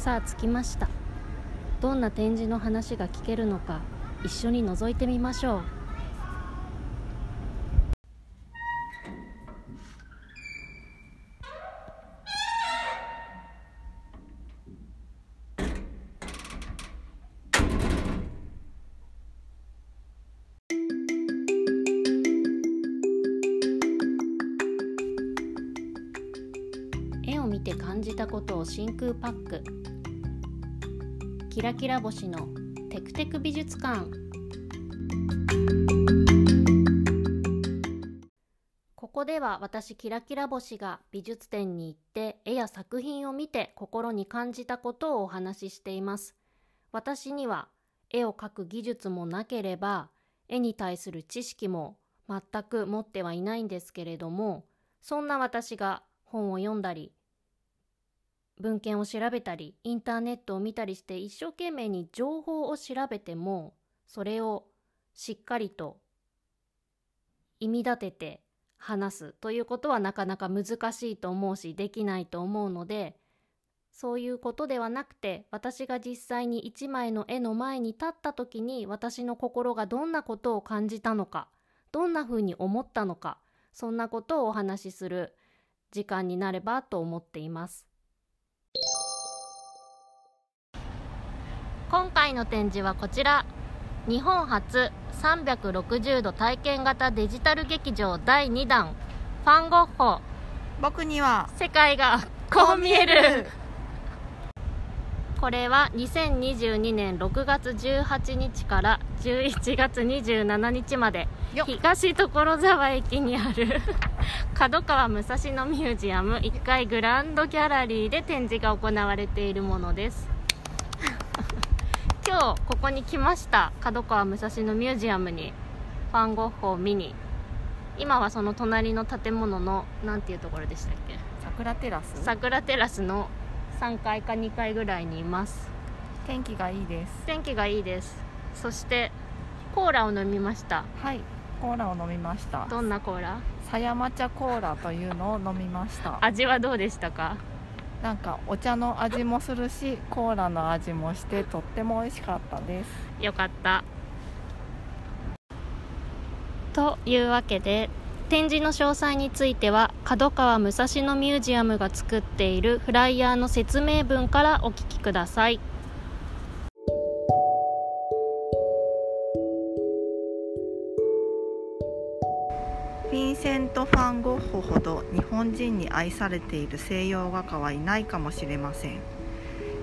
さあ着きました。どんな展示の話が聞けるのか一緒に覗いてみましょう。絵を見て感じたことを真空パック。キラキラ星のテクテク美術館。ここでは私キラキラ星が美術展に行って絵や作品を見て心に感じたことをお話ししています。私には絵を描く技術もなければ絵に対する知識も全く持ってはいないんですけれどもそんな私が本を読んだり文献を調べたりインターネットを見たりして一生懸命に情報を調べてもそれをしっかりと意味立てて話すということはなかなか難しいと思うしできないと思うのでそういうことではなくて私が実際に一枚の絵の前に立った時に私の心がどんなことを感じたのかどんなふうに思ったのかそんなことをお話しする時間になればと思っています。今回の展示はこちら。日本初360度体験型デジタル劇場第2弾。ファン・ゴッホ。僕には世界がこう見える。これは2022年6月18日から11月27日まで。東所沢駅にある 角川武蔵野ミュージアム。1階グランドギャラリーで展示が行われているものです今日ここに来ました。角川武蔵野ミュージアムにファン・ゴッホを見に。今はその隣の建物のなんていうところでしたっけ？桜テラス？桜テラスの3階か2階ぐらいにいます。天気がいいです。天気がいいです。そしてコーラを飲みました。はい。コーラを飲みました。どんなコーラ？狭山茶コーラというのを飲みました。味はどうでしたか？なんかお茶の味もするしコーラの味もしてとっても美味しかったです。よかった。というわけで展示の詳細については角川武蔵野ミュージアムが作っているフライヤーの説明文からお聞きください。セント・ファン・ゴッホほど日本人に愛されている西洋画家はいないかもしれません。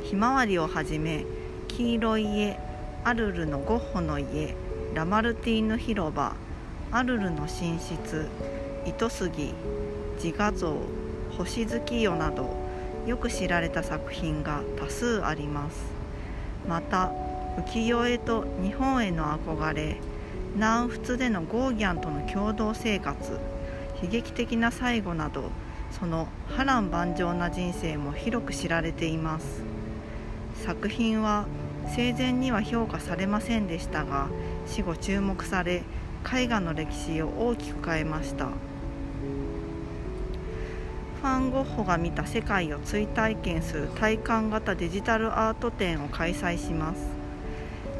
ひまわりをはじめ黄色い家アルルのゴッホの家ラマルティーヌ広場アルルの寝室糸杉自画像星月夜などよく知られた作品が多数あります。また浮世絵と日本への憧れ南仏でのゴーギャンとの共同生活悲劇的な最後などその波乱万丈な人生も広く知られています。作品は生前には評価されませんでしたが死後注目され絵画の歴史を大きく変えました。ファン・ゴッホが見た世界を追体験する体感型デジタルアート展を開催します。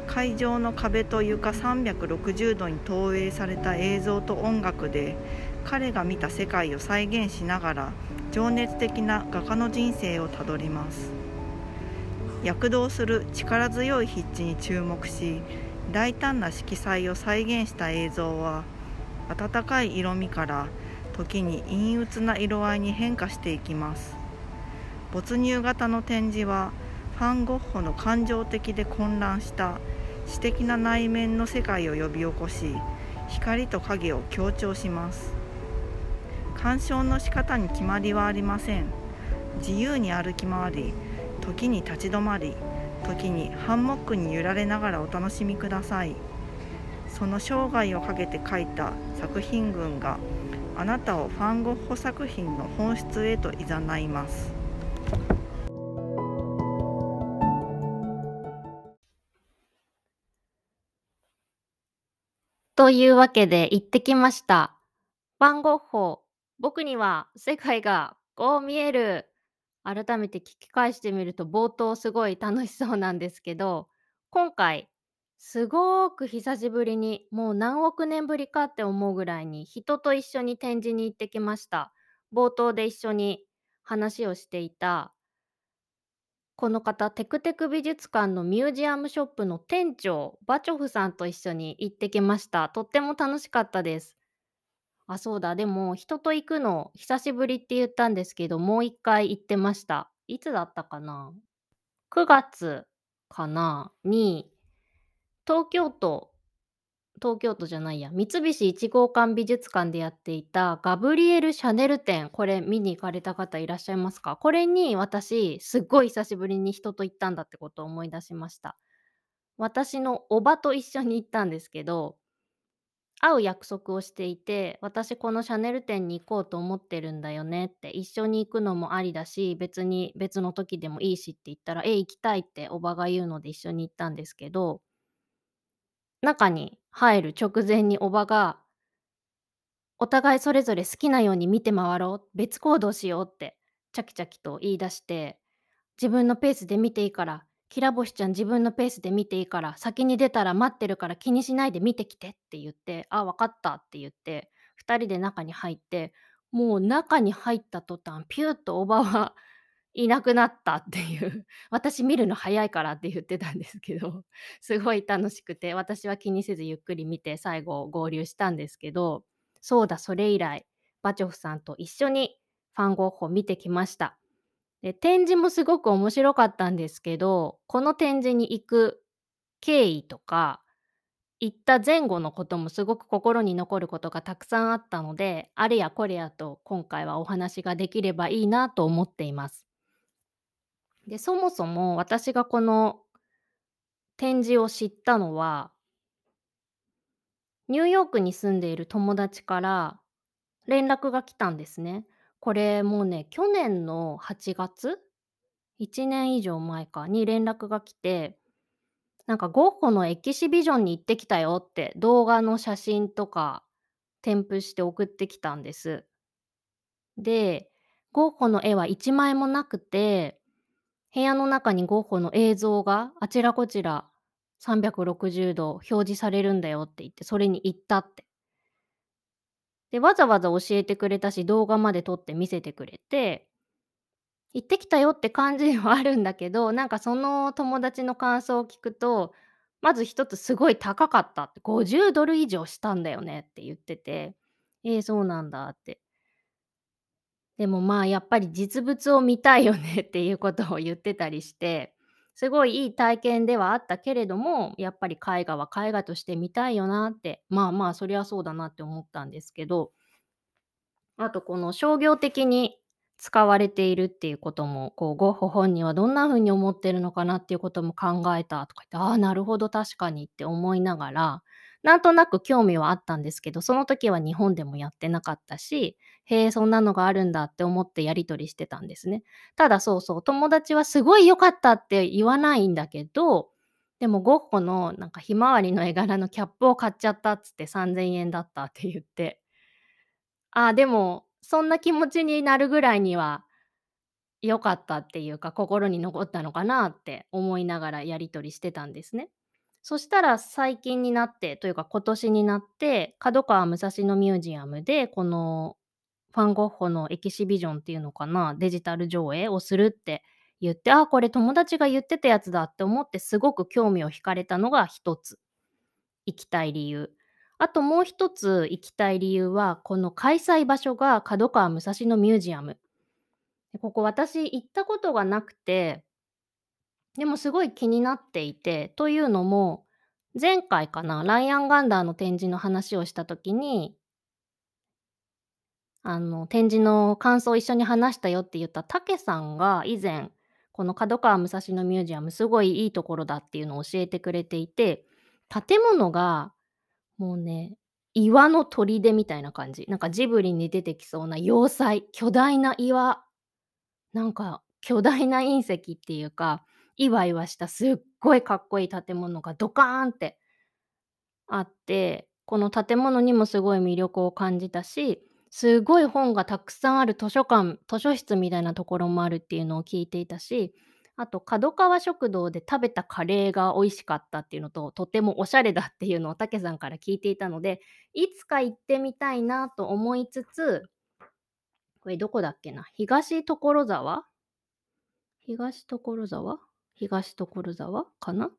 会場の壁と床360度に投影された映像と音楽で彼が見た世界を再現しながら情熱的な画家の人生をたどります。躍動する力強い筆致に注目し大胆な色彩を再現した映像は温かい色味から時に陰鬱な色合いに変化していきます。没入型の展示はファン・ゴッホの感情的で混乱した詩的な内面の世界を呼び起こし光と影を強調します。鑑賞の仕方に決まりはありません。自由に歩き回り時に立ち止まり時にハンモックに揺られながらお楽しみください。その生涯をかけて描いた作品群があなたをファン・ゴッホ作品の本質へと誘います。というわけで行ってきました。ファン・ゴッホ、僕には世界がこう見える。改めて聞き返してみると冒頭すごい楽しそうなんですけど、今回すごーく久しぶりにもう何億年ぶりかって思うぐらいに人と一緒に展示に行ってきました。冒頭で一緒に話をしていたこの方テクテク美術館のミュージアムショップの店長バチョフさんと一緒に行ってきました。とっても楽しかったです。あそうだ。でも人と行くの久しぶりって言ったんですけどもう一回行ってました。いつだったかな？9月かな？に東京都東京都じゃないや。三菱一号館美術館でやっていたガブリエル・シャネル展これ見に行かれた方いらっしゃいますか？これに私すっごい久しぶりに人と行ったんだってことを思い出しました。私のおばと一緒に行ったんですけど会う約束をしていて私このシャネル展に行こうと思ってるんだよねって一緒に行くのもありだし別に別の時でもいいしって言ったらえ行きたいっておばが言うので一緒に行ったんですけど中に入る直前におばがお互いそれぞれ好きなように見て回ろう別行動しようってチャキチャキと言い出して自分のペースで見ていいからきらぼしちゃん自分のペースで見ていいから先に出たら待ってるから気にしないで見てきてって言ってあ分かったって言って2人で中に入ってもう中に入った途端ピューッとおばはいなくなったっていう 私見るの早いからって言ってたんですけど すごい楽しくて私は気にせずゆっくり見て最後合流したんですけどそうだそれ以来バチョフさんと一緒にファン・ゴッホ見てきましたで展示もすごく面白かったんですけどこの展示に行く経緯とか行った前後のこともすごく心に残ることがたくさんあったのであれやこれやと今回はお話ができればいいなと思っています。でそもそも私がこの展示を知ったのはニューヨークに住んでいる友達から連絡が来たんですね。これもうね去年の8月？1年以上前かに連絡が来てなんかゴッホのエキシビジョンに行ってきたよって動画の写真とか添付して送ってきたんです。でゴッホの絵は1枚もなくて部屋の中にゴッホの映像があちらこちら360度表示されるんだよって言ってそれに行ったって。でわざわざ教えてくれたし動画まで撮って見せてくれて行ってきたよって感じではあるんだけどなんかその友達の感想を聞くとまず一つすごい高かったって50ドル以上したんだよねって言っててえー、そうなんだってでもまあやっぱり実物を見たいよねっていうことを言ってたりしてすごいいい体験ではあったけれどもやっぱり絵画は絵画として見たいよなってまあまあそりゃそうだなって思ったんですけどあとこの商業的に使われているっていうこともこうゴッホ本人はどんな風に思ってるのかなっていうことも考えたとか言ってああなるほど確かにって思いながらなんとなく興味はあったんですけどその時は日本でもやってなかったしへえそんなのがあるんだって思ってやり取りしてたんですねただそうそう友達はすごい良かったって言わないんだけどでもゴッホのなんかひまわりの絵柄のキャップを買っちゃったっつって3000円だったって言ってああでもそんな気持ちになるぐらいには良かったっていうか心に残ったのかなって思いながらやり取りしてたんですね。そしたら最近になってというか今年になって角川武蔵野ミュージアムでこのファン・ゴッホのエキシビジョンっていうのかなデジタル上映をするって言ってあこれ友達が言ってたやつだって思ってすごく興味を惹かれたのが一つ行きたい理由。あともう一つ行きたい理由はこの開催場所が角川武蔵野ミュージアム。ここ私行ったことがなくてでもすごい気になっていてというのも前回かなライアン・ガンダーの展示の話をした時にあの、展示の感想を一緒に話したよって言ったたけさんが以前、この角川武蔵野ミュージアムすごいいいところだっていうのを教えてくれていて、建物がもうね、岩の砦みたいな感じ。なんかジブリに出てきそうな要塞、巨大な岩、なんか巨大な隕石っていうか、いわいわしたすっごいかっこいい建物がドカーンってあって、この建物にもすごい魅力を感じたし、すごい本がたくさんある図書館、図書室みたいなところもあるっていうのを聞いていたし、あと角川食堂で食べたカレーが美味しかったっていうのと、とてもおしゃれだっていうのをたけさんから聞いていたので、いつか行ってみたいなと思いつつ、これどこだっけな？東所沢？東所沢？東所沢？かな？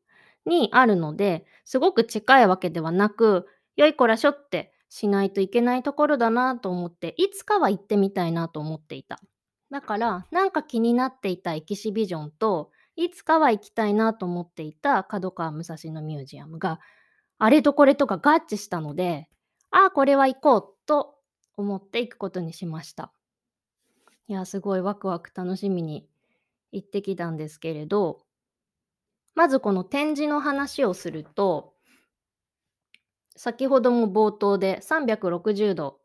にあるので、すごく近いわけではなく、よいこらしょってしないといけないところだなと思って、いつかは行ってみたいなと思っていた。だから、なんか気になっていたエキシビジョンと、いつかは行きたいなと思っていた角川武蔵野ミュージアムが、あれとこれとか合致したので、ああ、これは行こうと思って行くことにしました。いや、すごいワクワク楽しみに行ってきたんですけれど、まずこの展示の話をすると、先ほども冒頭で360度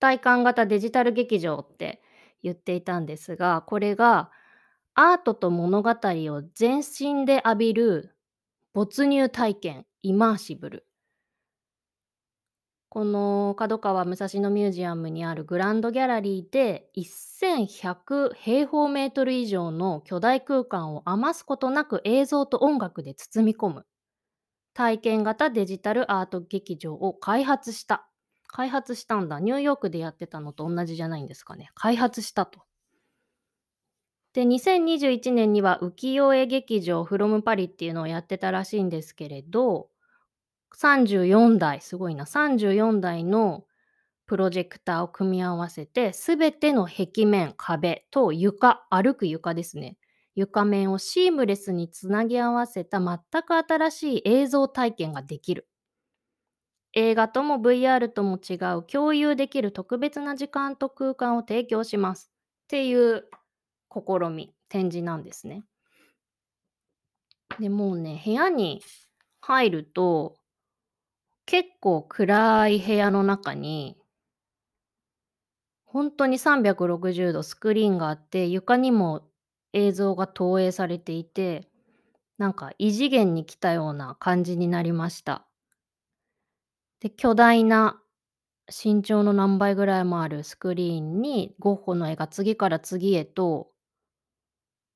体感型デジタル劇場って言っていたんですが、これがアートと物語を全身で浴びる没入体験、イマーシブル。この角川武蔵野ミュージアムにあるグランドギャラリーで1100平方メートル以上の巨大空間を余すことなく映像と音楽で包み込む体験型デジタルアート劇場を開発した。開発したんだ。ニューヨークでやってたのと同じじゃないんですかね。開発したと。で、2021年には浮世絵劇場フロムパリっていうのをやってたらしいんですけれど、34台、すごいな、34台のプロジェクターを組み合わせて、すべての壁面、壁と床、歩く床ですね。床面をシームレスにつなぎ合わせた全く新しい映像体験ができる。映画とも VR とも違う共有できる特別な時間と空間を提供します。っていう試み、展示なんですね。でもうね、部屋に入ると、結構暗い部屋の中に、本当に360度スクリーンがあって、床にも映像が投影されていて、なんか異次元に来たような感じになりました。で、巨大な身長の何倍ぐらいもあるスクリーンにゴッホの絵が次から次へと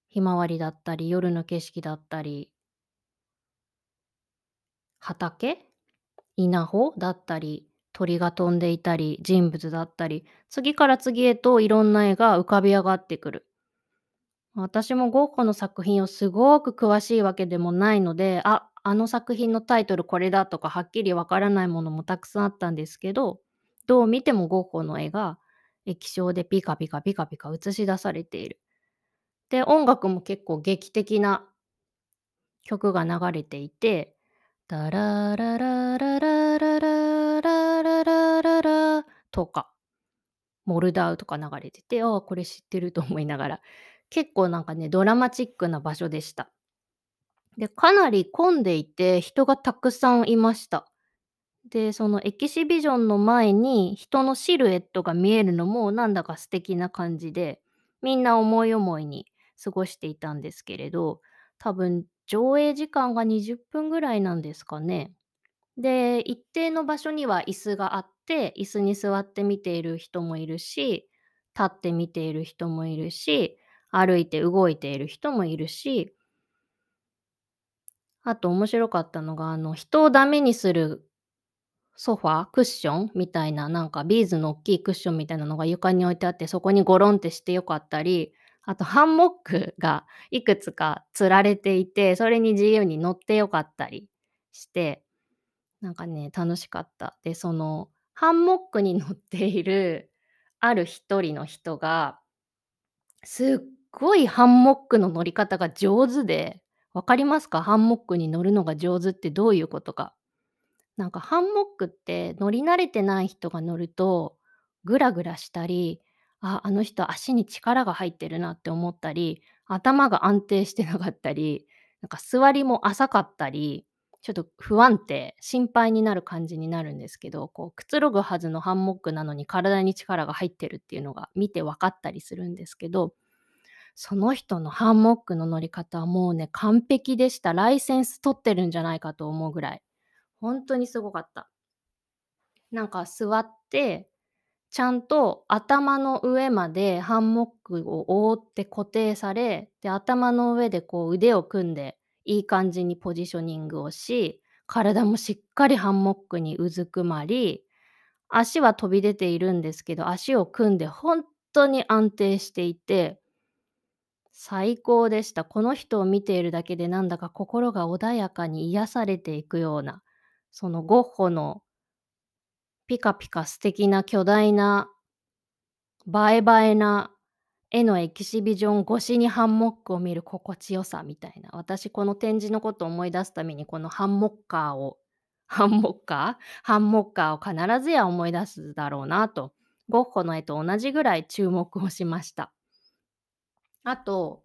ひまわりだったり夜の景色だったり畑稲穂だったり鳥が飛んでいたり人物だったり次から次へといろんな絵が浮かび上がってくる。私もゴッホの作品をすごく詳しいわけでもないので、あ、あの作品のタイトルこれだとかはっきりわからないものもたくさんあったんですけど、どう見てもゴッホの絵が液晶でピカピカピカピカ映し出されている。で、音楽も結構劇的な曲が流れていて、ダララララララララララララとか、モルダウとか流れてて、ああ、これ知ってると思いながら、結構なんかね、ドラマチックな場所でした。で、かなり混んでいて、人がたくさんいました。で、そのエキシビジョンの前に人のシルエットが見えるのもなんだか素敵な感じで、みんな思い思いに過ごしていたんですけれど、多分上映時間が20分ぐらいなんですかね。で、一定の場所には椅子があって、椅子に座って見ている人もいるし、立って見ている人もいるし、歩いて動いている人もいるし、あと面白かったのが、あの、人をダメにするソファー、クッションみたいな、なんかビーズの大きいクッションみたいなのが床に置いてあって、そこにゴロンってしてよかったり、あとハンモックがいくつか吊られていて、それに自由に乗ってよかったりして、なんかね、楽しかった。で、その、ハンモックに乗っているある一人の人が、すっごいハンモックの乗り方が上手で、わかりますか？ハンモックに乗るのが上手ってどういうことか。なんかハンモックって乗り慣れてない人が乗ると、グラグラしたり、あ、あの人足に力が入ってるなって思ったり、頭が安定してなかったり、なんか座りも浅かったり、ちょっと不安定、心配になる感じになるんですけど、こうくつろぐはずのハンモックなのに体に力が入ってるっていうのが見て分かったりするんですけど、その人のハンモックの乗り方はもうね、完璧でした。ライセンス取ってるんじゃないかと思うぐらい。本当にすごかった。なんか座って、ちゃんと頭の上までハンモックを覆って固定され、で、頭の上でこう腕を組んで、いい感じにポジショニングをし、体もしっかりハンモックにうずくまり、足は飛び出ているんですけど、足を組んで本当に安定していて、最高でした。この人を見ているだけでなんだか心が穏やかに癒されていくような、そのゴッホのピカピカ素敵な巨大な映え映えな絵のエキシビジョン越しにハンモックを見る心地よさみたいな。私この展示のことを思い出すためにこのハンモッカーを、ハンモッカー？ハンモッカーを必ずや思い出すだろうなと、ゴッホの絵と同じぐらい注目をしました。あと、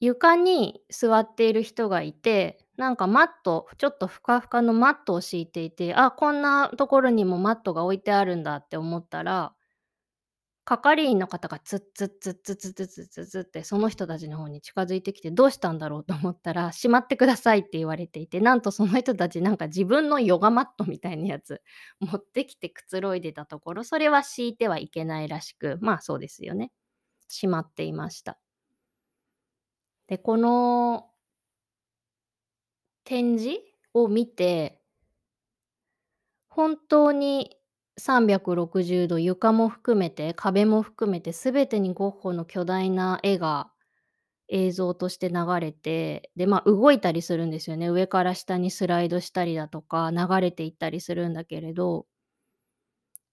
床に座っている人がいて、なんかマット、ちょっとふかふかのマットを敷いていて、あ、こんなところにもマットが置いてあるんだって思ったら、係員の方がツッツッツッツッツッツッツッツッツッってその人たちの方に近づいてきてどうしたんだろうと思ったらしまってくださいって言われていてなんとその人たちなんか自分のヨガマットみたいなやつ持ってきてくつろいでたところそれは敷いてはいけないらしくまあそうですよね。しまっていました。でこの展示を見て本当に360度床も含めて壁も含めて全てにゴッホの巨大な絵が映像として流れてでまあ動いたりするんですよね。上から下にスライドしたりだとか流れていったりするんだけれど。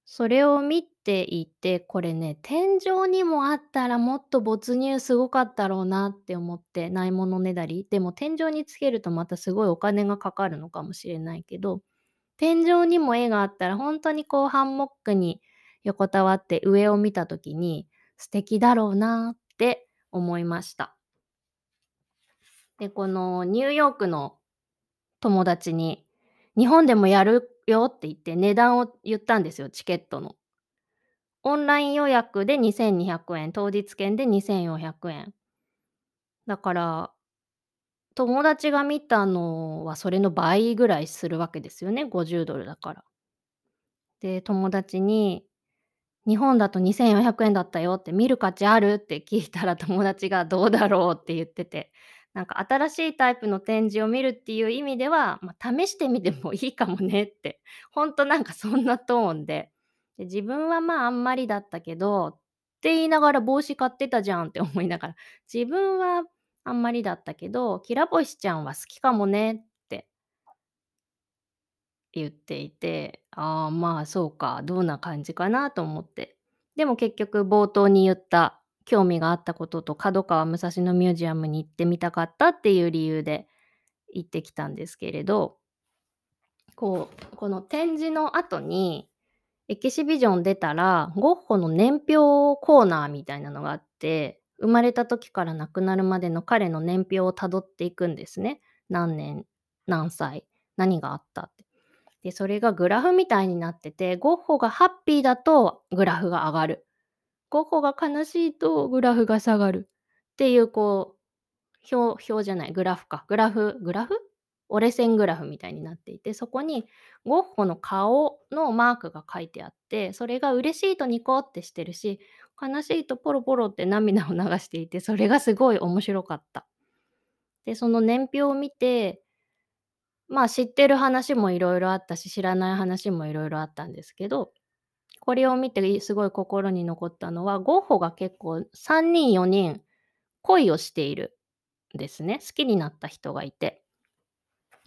それを見ていてこれね天井にもあったらもっと没入すごかったろうなって思ってないものねだりでも天井につけるとまたすごいお金がかかるのかもしれないけど天井にも絵があったら本当にこうハンモックに横たわって上を見た時に素敵だろうなって思いました。で、このニューヨークの友達に日本でもやるよって言って値段を言ったんですよ、チケットの。オンライン予約で2200円、当日券で2400円。だから、友達が見たのはそれの倍ぐらいするわけですよね、50ドルだから。で、友達に、日本だと2400円だったよって見る価値ある？って聞いたら友達がどうだろうって言ってて、なんか新しいタイプの展示を見るっていう意味では、まあ、試してみてもいいかもねって、ほんとなんかそんなトーンで、で自分はまああんまりだったけど、って言いながら帽子買ってたじゃんって思いながら、自分はあんまりだったけど、キラ星ちゃんは好きかもねって。言っていて、ああ、まあそうか、どんな感じかなと思って。でも結局冒頭に言った興味があったことと角川武蔵野ミュージアムに行ってみたかったっていう理由で行ってきたんですけれど、こう、この展示の後にエキシビジョン出たら、ゴッホの年表コーナーみたいなのがあって、生まれた時から亡くなるまでの彼の年表をたどっていくんですね。何年、何歳、何があったって。で、それがグラフみたいになってて、ゴッホがハッピーだとグラフが上がる。ゴッホが悲しいとグラフが下がる。っていう、こう、表、表じゃない、グラフか。グラフ、グラフ？折れ線グラフみたいになっていて、そこにゴッホの顔のマークが書いてあって、それが嬉しいとニコってしてるし、悲しいとポロポロって涙を流していて、それがすごい面白かった。で、その年表を見て、まあ知ってる話もいろいろあったし、知らない話もいろいろあったんですけど、これを見てすごい心に残ったのは、ゴッホが結構3人4人恋をしているんですね。好きになった人がいて。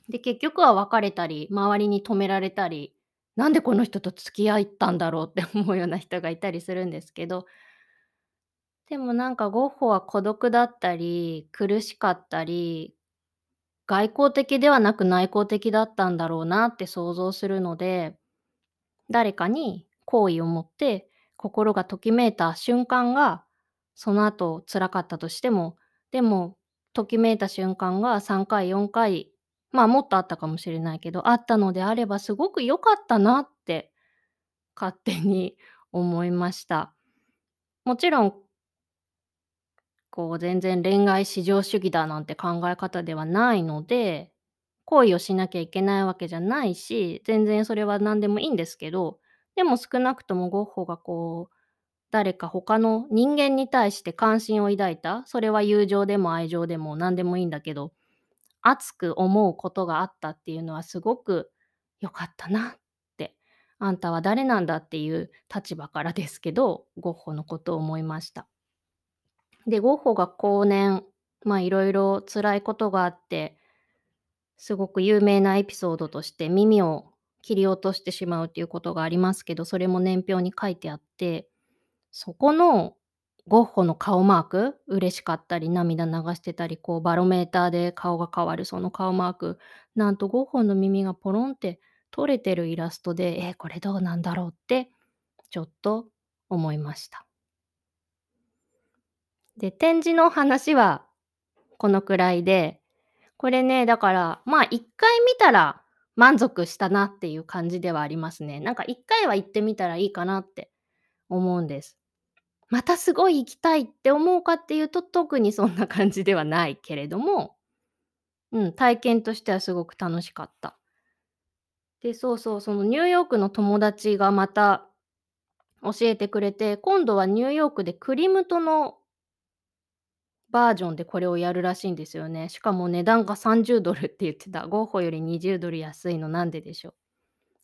で、結局は別れたり、周りに止められたり、なんでこの人と付き合ったんだろう って思うような人がいたりするんですけど、でもなんかゴッホは孤独だったり、苦しかったり、外交的ではなく内向的だったんだろうなって想像するので、誰かに好意を持って心がときめいた瞬間がその後辛かったとしてもでもときめいた瞬間が3回4回まあもっとあったかもしれないけどあったのであればすごく良かったなって勝手に思いました。もちろんこう全然恋愛至上主義だなんて考え方ではないので行為をしなきゃいけないわけじゃないし全然それは何でもいいんですけどでも少なくともゴッホがこう誰か他の人間に対して関心を抱いたそれは友情でも愛情でも何でもいいんだけど熱く思うことがあったっていうのはすごく良かったなってあんたは誰なんだっていう立場からですけどゴッホのことを思いました。でゴッホが後年まあいろいろ辛いことがあってすごく有名なエピソードとして耳を切り落としてしまうっていうことがありますけどそれも年表に書いてあってそこのゴッホの顔マーク嬉しかったり涙流してたりこうバロメーターで顔が変わるその顔マークなんとゴッホの耳がポロンって取れてるイラストでえー、これどうなんだろうってちょっと思いました。で展示の話はこのくらいでこれねだからまあ一回見たら満足したなっていう感じではありますねなんか一回は行ってみたらいいかなって思うんですまたすごい行きたいって思うかっていうと特にそんな感じではないけれども、うん、体験としてはすごく楽しかった。で、そうそう、そのニューヨークの友達がまた教えてくれて、今度はニューヨークでクリムトのバージョンでこれをやるらしいんですよね。しかも値段が30ドルって言ってた。ゴッホより20ドル安いのなんででしょう。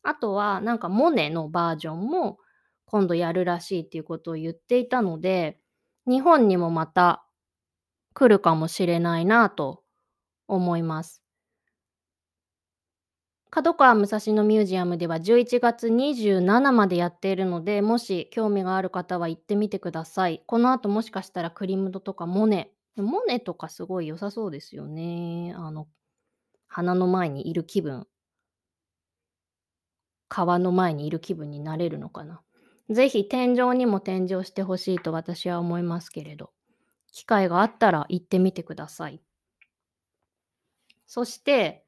あとはなんかモネのバージョンも今度やるらしいっていうことを言っていたので、日本にもまた来るかもしれないなと思います。角川武蔵野ミュージアムでは11月27までやっているので、もし興味がある方は行ってみてください。この後もしかしたらクリムドとかモネ。モネとかすごい良さそうですよね。あの、花の前にいる気分。川の前にいる気分になれるのかな。ぜひ天井にも天井してほしいと私は思いますけれど、機会があったら行ってみてください。そして、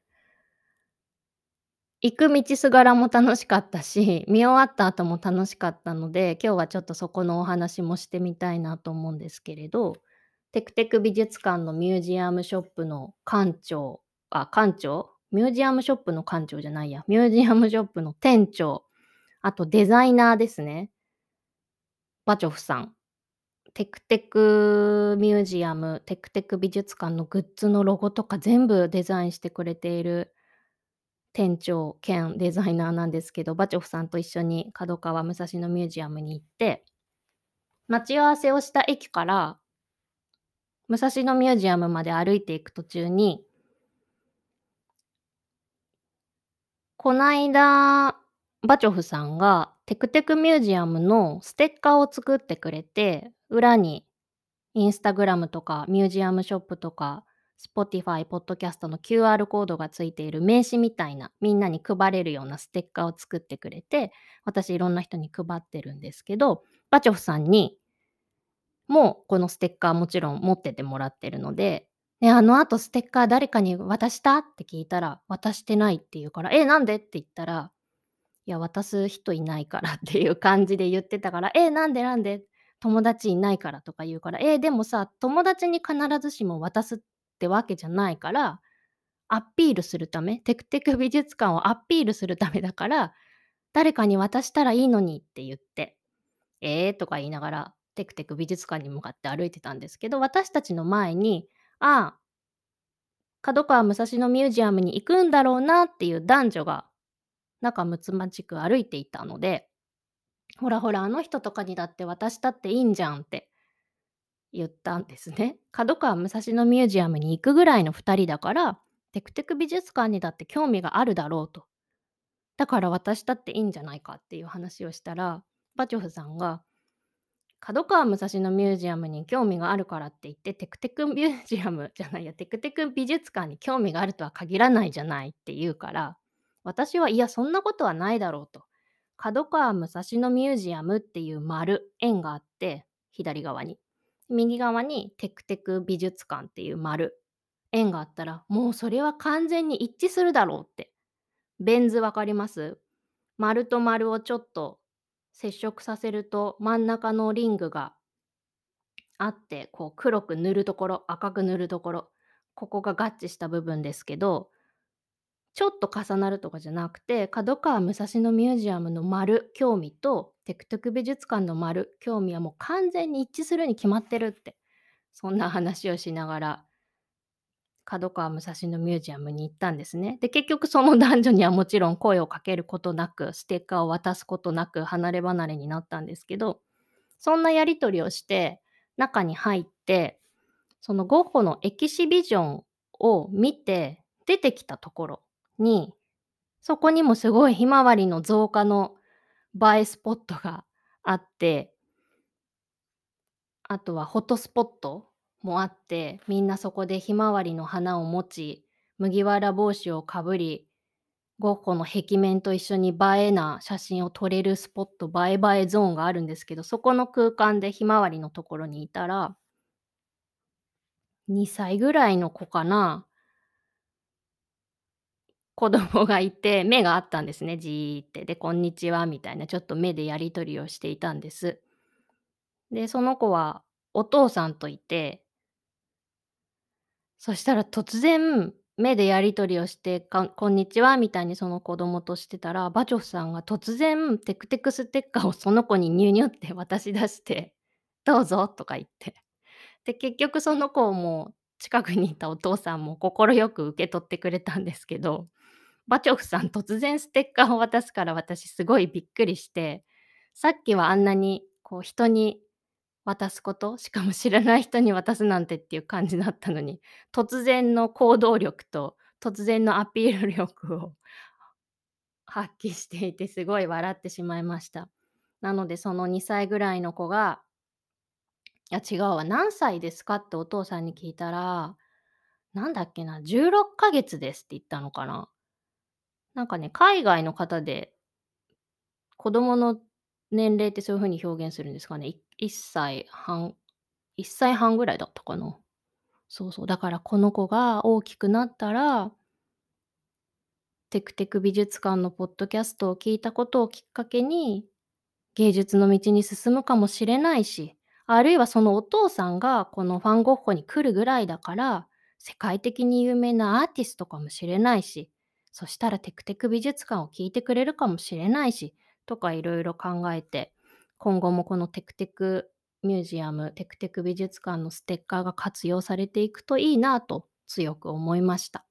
行く道すがらも楽しかったし、見終わった後も楽しかったので、今日はちょっとそこのお話もしてみたいなと思うんですけれど、テクテク美術館のミュージアムショップの館長、あ、館長？ミュージアムショップの館長じゃないや、ミュージアムショップの店長、あとデザイナーですね。バチョフさん。テクテクミュージアム、テクテク美術館のグッズのロゴとか全部デザインしてくれている店長兼デザイナーなんですけど、バチョフさんと一緒に角川武蔵野ミュージアムに行って、待ち合わせをした駅から武蔵野ミュージアムまで歩いていく途中に、こないだバチョフさんがテクテクミュージアムのステッカーを作ってくれて、裏にインスタグラムとかミュージアムショップとか Spotify、ポッドキャストの QR コードがついている名刺みたいなみんなに配れるようなステッカーを作ってくれて私いろんな人に配ってるんですけどバチョフさんにもこのステッカーもちろん持っててもらってるのでで、あの後ステッカー誰かに渡した？って聞いたら、渡してないって言うから、え、なんで？って言ったら、いや、渡す人いないからっていう感じで言ってたから、え、なんでなんで友達いないからとか言うから、え、でもさ、友達に必ずしも渡すってわけじゃないから、アピールするため、テクテク美術館をアピールするためだから、誰かに渡したらいいのにって言って、え？ーとか言いながら、テクテク美術館に向かって歩いてたんですけど、私たちの前に、ああ、角川武蔵野ミュージアムに行くんだろうなっていう男女が仲睦まじく歩いていたので、ほらほらあの人とかにだって渡したっていいんじゃんって言ったんですね。角川武蔵野ミュージアムに行くぐらいの2人だから、テクテク美術館にだって興味があるだろうと。だから渡したっていいんじゃないかっていう話をしたら、バチョフさんが、角川武蔵野ミュージアムに興味があるからって言ってテクテクミュージアムじゃないや テクテク美術館に興味があるとは限らないじゃないって言うから私はいやそんなことはないだろうと角川武蔵野ミュージアムっていう丸、円があって、左側に。右側にテクテク美術館っていう丸、円があったら、もうそれは完全に一致するだろうって。ベン図わかります？丸と丸をちょっと接触させると真ん中のリングがあって、こう黒く塗るところ、赤く塗るところ、ここが合致した部分ですけど、ちょっと重なるとかじゃなくて、角川武蔵野ミュージアムの丸、興味と、テクテク美術館の丸、興味はもう完全に一致するに決まってるって、そんな話をしながら、角川武蔵野ミュージアムに行ったんですね。で、結局その男女にはもちろん声をかけることなく、ステッカーを渡すことなく、離れ離れになったんですけど、そんなやり取りをして、中に入って、そのゴッホのエキシビジョンを見て出てきたところに、そこにもすごいひまわりの増加の映えスポットがあって、あとはフォトスポットもあって、みんなそこでひまわりの花を持ち、麦わら帽子をかぶり、ゴッホの壁面と一緒に映えな写真を撮れるスポット、映え映えゾーンがあるんですけど、そこの空間でひまわりのところにいたら、2歳ぐらいの子かな子供がいて、目があったんですね、じーって。で、こんにちはみたいな、ちょっと目でやり取りをしていたんです。で、その子はお父さんといて、そしたら突然、目でやり取りをして、こんにちはみたいにその子供としてたら、バチョフさんが突然、テクテクステッカーをその子にニュニュって渡し出して、どうぞとか言って。で、結局その子も近くにいたお父さんも快く受け取ってくれたんですけど、バチョフさん突然ステッカーを渡すから私すごいびっくりして、さっきはあんなにこう人に渡すこと、しかも知らない人に渡すなんてっていう感じだったのに、突然の行動力と突然のアピール力を 発揮していてすごい笑ってしまいました。なのでその2歳ぐらいの子が、いや違うわ、何歳ですかってお父さんに聞いたら、なんだっけな、16ヶ月ですって言ったのかな。なんかね、海外の方で、子供の年齢ってそういう風に表現するんですかね。い1歳半、1歳半ぐらいだったかな。そうそう。だからこの子が大きくなったら、テクテク美術館のポッドキャストを聞いたことをきっかけに、芸術の道に進むかもしれないし、あるいはそのお父さんがこのファン・ゴッホに来るぐらいだから、世界的に有名なアーティストかもしれないし、そしたらテクテク美術館を聞いてくれるかもしれないし、とかいろいろ考えて、今後もこのテクテクミュージアム、テクテク美術館のステッカーが活用されていくといいなと強く思いました。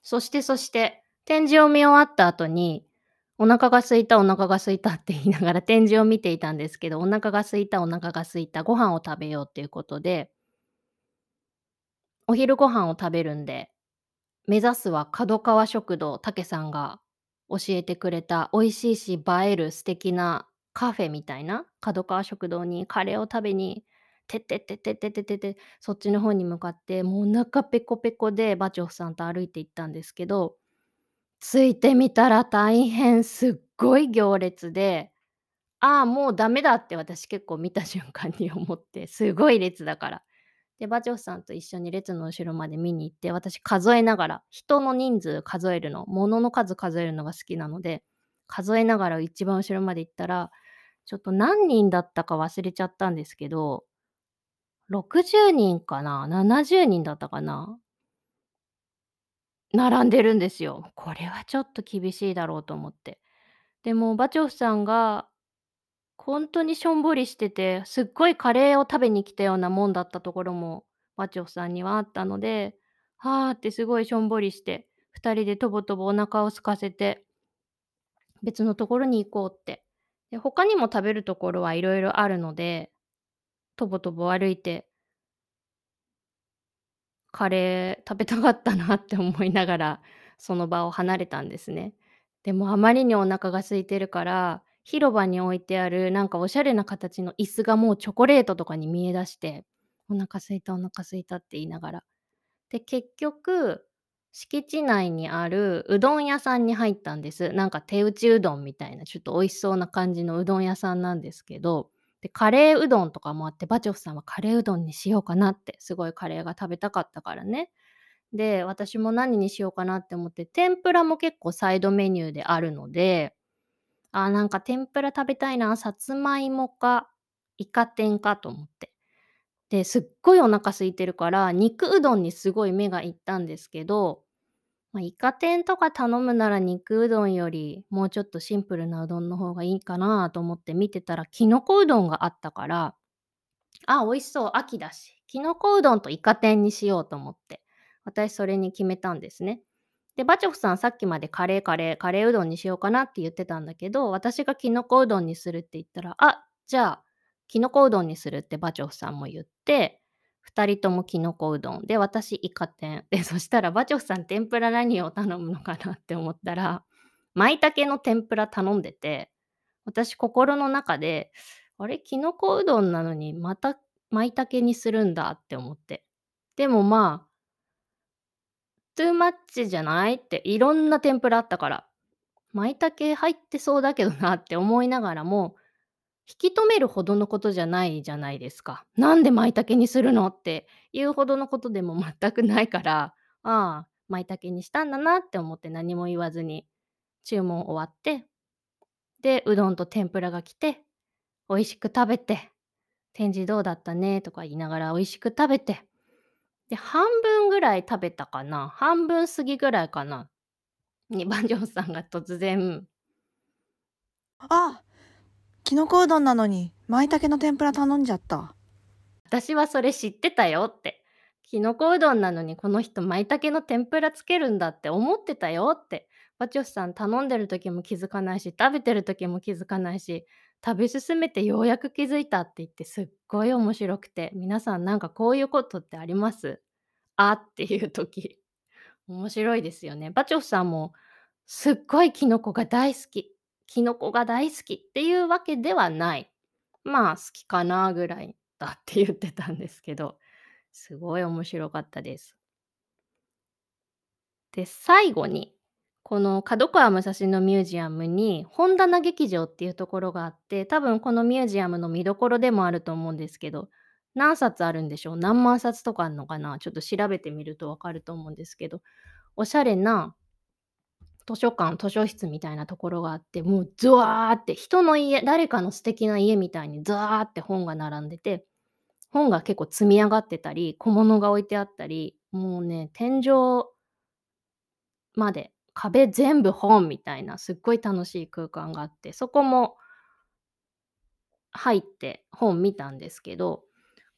そしてそして、展示を見終わった後に、お腹が空いたお腹が空いたって言いながら展示を見ていたんですけど、お腹が空いたお腹が空いたご飯を食べようっていうことで、お昼ご飯を食べるんで、目指すは角川食堂、たけさんが教えてくれた美味しいし映える素敵なカフェみたいな角川食堂にカレーを食べに、てってってってってってってて、そっちの方に向かって、もうお腹ペコペコでバチョフさんと歩いて行ったんですけど、着いてみたら大変すっごい行列で、ああ、もうダメだって私結構見た瞬間に思って、すごい列だから。で、バチョフさんと一緒に列の後ろまで見に行って、私数えながら、人の人数数えるの、物の数数えるのが好きなので、数えながら一番後ろまで行ったら、ちょっと何人だったか忘れちゃったんですけど、60人かな ?70 人だったかな並んでるんですよ。これはちょっと厳しいだろうと思って。でも、バチョフさんが、ほんとにしょんぼりしてて、すっごいカレーを食べに来たようなもんだったところも、バチョフさんにはあったので、はあってすごいしょんぼりして、2人でとぼとぼお腹を空かせて、別のところに行こうって。で、他にも食べるところはいろいろあるので、とぼとぼ歩いてカレー食べたかったなって思いながら、その場を離れたんですね。でもあまりにお腹が空いてるから、広場に置いてあるなんかおしゃれな形の椅子がもうチョコレートとかに見えだして、お腹空いたお腹空いたって言いながら。で、結局、敷地内にあるうどん屋さんに入ったんです。なんか手打ちうどんみたいな、ちょっと美味しそうな感じのうどん屋さんなんですけど、で、カレーうどんとかもあって、バチョフさんはカレーうどんにしようかなって、すごいカレーが食べたかったからね。で、私も何にしようかなって思って、天ぷらも結構サイドメニューであるので、あ、なんか天ぷら食べたいな、さつまいもか、イカ天かと思って。で、すっごいお腹空いてるから、肉うどんにすごい目がいったんですけど、まあ、イカ天とか頼むなら肉うどんより、もうちょっとシンプルなうどんの方がいいかなと思って見てたら、きのこうどんがあったから、あ、美味しそう、秋だし、きのこうどんとイカ天にしようと思って、私それに決めたんですね。で、バチョフさんさっきまでカレーカレー、カレーうどんにしようかなって言ってたんだけど、私がきのこうどんにするって言ったら、あ、じゃあきのこうどんにするってバチョフさんも言って、2人ともきのこうどんで、私イカ天。で、そしたらバチョフさん天ぷら何を頼むのかなって思ったら、舞茸の天ぷら頼んでて、私心の中で、あれ、きのこうどんなのにまた舞茸にするんだって思って。でもまあ、トゥーマッチじゃない？っていろんな天ぷらあったから、舞茸入ってそうだけどなって思いながらも、引き止めるほどのことじゃないじゃないですか。なんで舞茸にするの？っていうほどのことでも全くないから、ああ、舞茸にしたんだなって思って何も言わずに注文終わって、で、うどんと天ぷらが来て、美味しく食べて、展示どうだったね？とか言いながら美味しく食べて、で、半分らい食べたかな、半分過ぎぐらいかな、にバンジョンさんが突然、あきのこうどんなのに、舞茸の天ぷら頼んじゃった。私はそれ知ってたよって。きのこうどんなのにこの人舞茸の天ぷらつけるんだって思ってたよって。バチョスさん頼んでる時も気づかないし、食べてる時も気づかないし、食べ進めてようやく気づいたって言ってすっごい面白くて、皆さんなんかこういうことってあります？あっていう時。面白いですよね。バチョフさんもすっごいキノコが大好き。キノコが大好きっていうわけではない。まあ好きかなぐらいだって言ってたんですけど、すごい面白かったです。で、最後に、この角川武蔵野ミュージアムに本棚劇場っていうところがあって、多分このミュージアムの見どころでもあると思うんですけど、何冊あるんでしょう？何万冊とかあるのかな？ちょっと調べてみるとわかると思うんですけど、おしゃれな図書館、図書室みたいなところがあって、もうズワーって人の家、誰かの素敵な家みたいにズワーって本が並んでて、本が結構積み上がってたり、小物が置いてあったり、もうね、天井まで壁全部本みたいなすっごい楽しい空間があって、そこも入って本見たんですけど、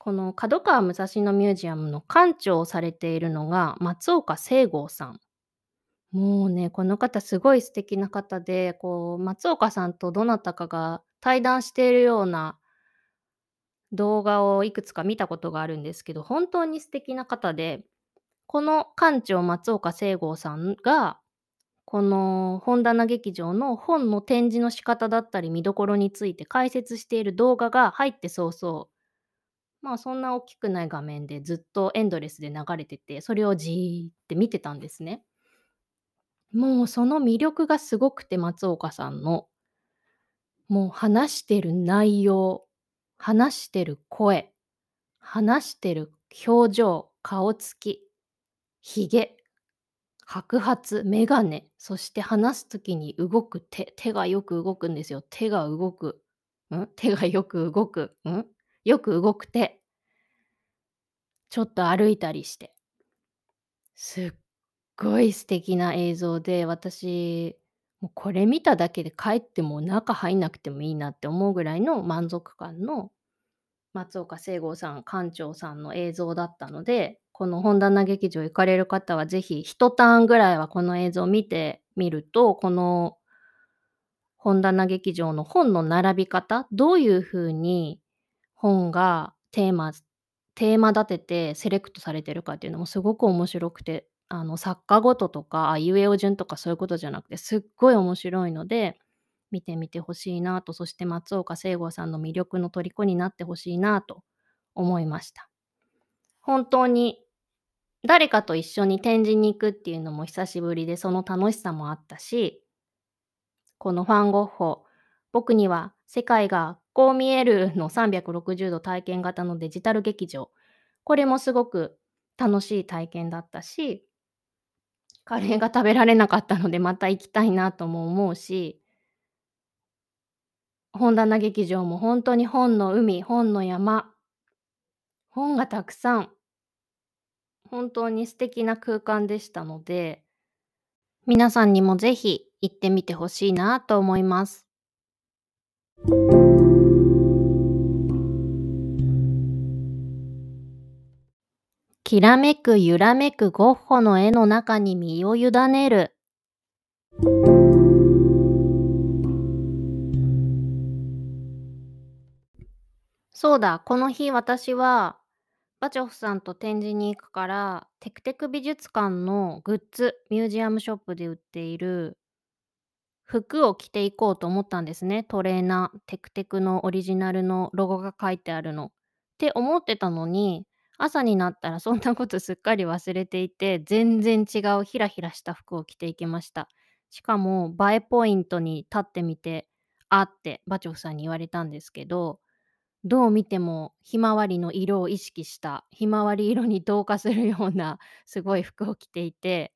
この角川武蔵野ミュージアムの館長をされているのが松岡聖剛さん。もうね、この方すごい素敵な方で、こう、松岡さんとどなたかが対談しているような動画をいくつか見たことがあるんですけど、本当に素敵な方で、この館長松岡聖剛さんが、この本棚劇場の本の展示の仕方だったり見どころについて解説している動画が入って早々、まあそんな大きくない画面でずっとエンドレスで流れてて、それをじーって見てたんですね。もうその魅力がすごくて、松岡さんの。もう話してる内容、話してる声、話してる表情、顔つき、ひげ、白髪、眼鏡、そして話す時に動く手、手がよく動くんですよ。手が動く。ん？手がよく動く。ん？よく動く手。ちょっと歩いたりして。すっごい素敵な映像で、私、もうこれ見ただけで帰っても中入んなくてもいいなって思うぐらいの満足感の松岡聖剛さん、館長さんの映像だったので、この本棚劇場行かれる方はぜひ一ターンぐらいはこの映像を見てみると、この本棚劇場の本の並び方、どういうふうに本がテーマ、テーマ立ててセレクトされてるかっていうのもすごく面白くて、あの、作家ごととか、あいうえお順とかそういうことじゃなくて、すっごい面白いので、見てみてほしいなと、そして松岡聖吾さんの魅力の虜になってほしいなと思いました。本当に誰かと一緒に展示に行くっていうのも久しぶりでその楽しさもあったし、このファン・ゴッホ、僕には世界がこう見えるの360度体験型のデジタル劇場、これもすごく楽しい体験だったし、カレーが食べられなかったのでまた行きたいなとも思うし、本棚劇場も本当に本の海、本の山、本がたくさん、本当に素敵な空間でしたので、皆さんにもぜひ行ってみてほしいなと思います。きらめく揺らめくゴッホの絵の中に身を委ねる。そうだ、この日私はバチョフさんと展示に行くから、テクテク美術館のグッズ、ミュージアムショップで売っている服を着ていこうと思ったんですね。トレーナー、テクテクのオリジナルのロゴが書いてあるの。って思ってたのに、朝になったらそんなことすっかり忘れていて、全然違うヒラヒラした服を着ていきました。しかも映えポイントに立ってみて、あってバチョフさんに言われたんですけど、どう見てもひまわりの色を意識したひまわり色に同化するようなすごい服を着ていて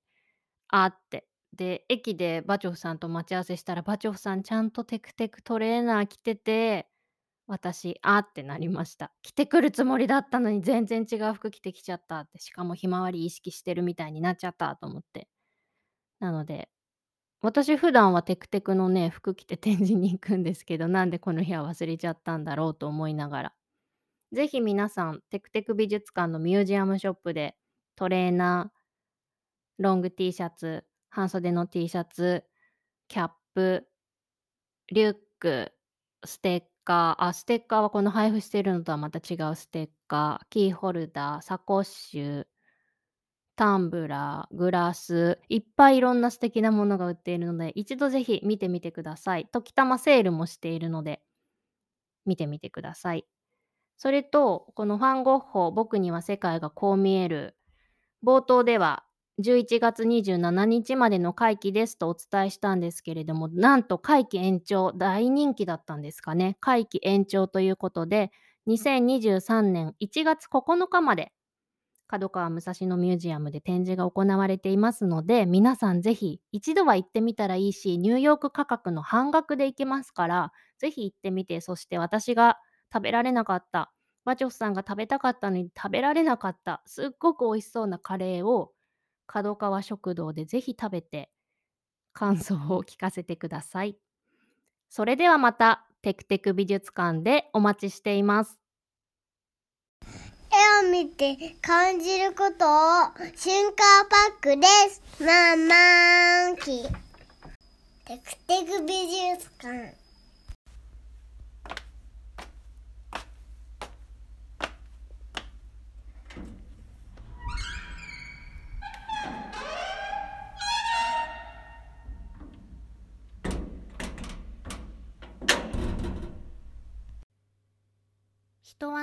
あってで駅でバチョフさんと待ち合わせしたらバチョフさんちゃんとテクテクトレーナー着てて私あってなりました着てくるつもりだったのに全然違う服着てきちゃったってしかもひまわり意識してるみたいになっちゃったと思ってなので私普段はテクテクのね、服着て展示に行くんですけど、なんでこの日は忘れちゃったんだろうと思いながら。ぜひ皆さん、テクテク美術館のミュージアムショップでトレーナー、ロング T シャツ、半袖の T シャツ、キャップ、リュック、ステッカー、あ、ステッカーはこの配布してるのとはまた違うステッカー、キーホルダー、サコッシュ、タンブラー、グラス、いっぱいいろんな素敵なものが売っているので、一度ぜひ見てみてください。時たまセールもしているので、見てみてください。それと、このファン・ゴッホ、僕には世界がこう見える。冒頭では、11月27日までの会期ですとお伝えしたんですけれども、なんと会期延長、大人気だったんですかね。会期延長ということで、2023年1月9日まで角川武蔵野ミュージアムで展示が行われていますので皆さんぜひ一度は行ってみたらいいしニューヨーク価格の半額で行けますからぜひ行ってみてそして私が食べられなかったバチョフさんが食べたかったのに食べられなかったすっごく美味しそうなカレーを角川食堂でぜひ食べて感想を聞かせてください。それではまたテクテク美術館でお待ちしています。絵を見て感じることを瞬間パックです。ママーンキテクテク美術館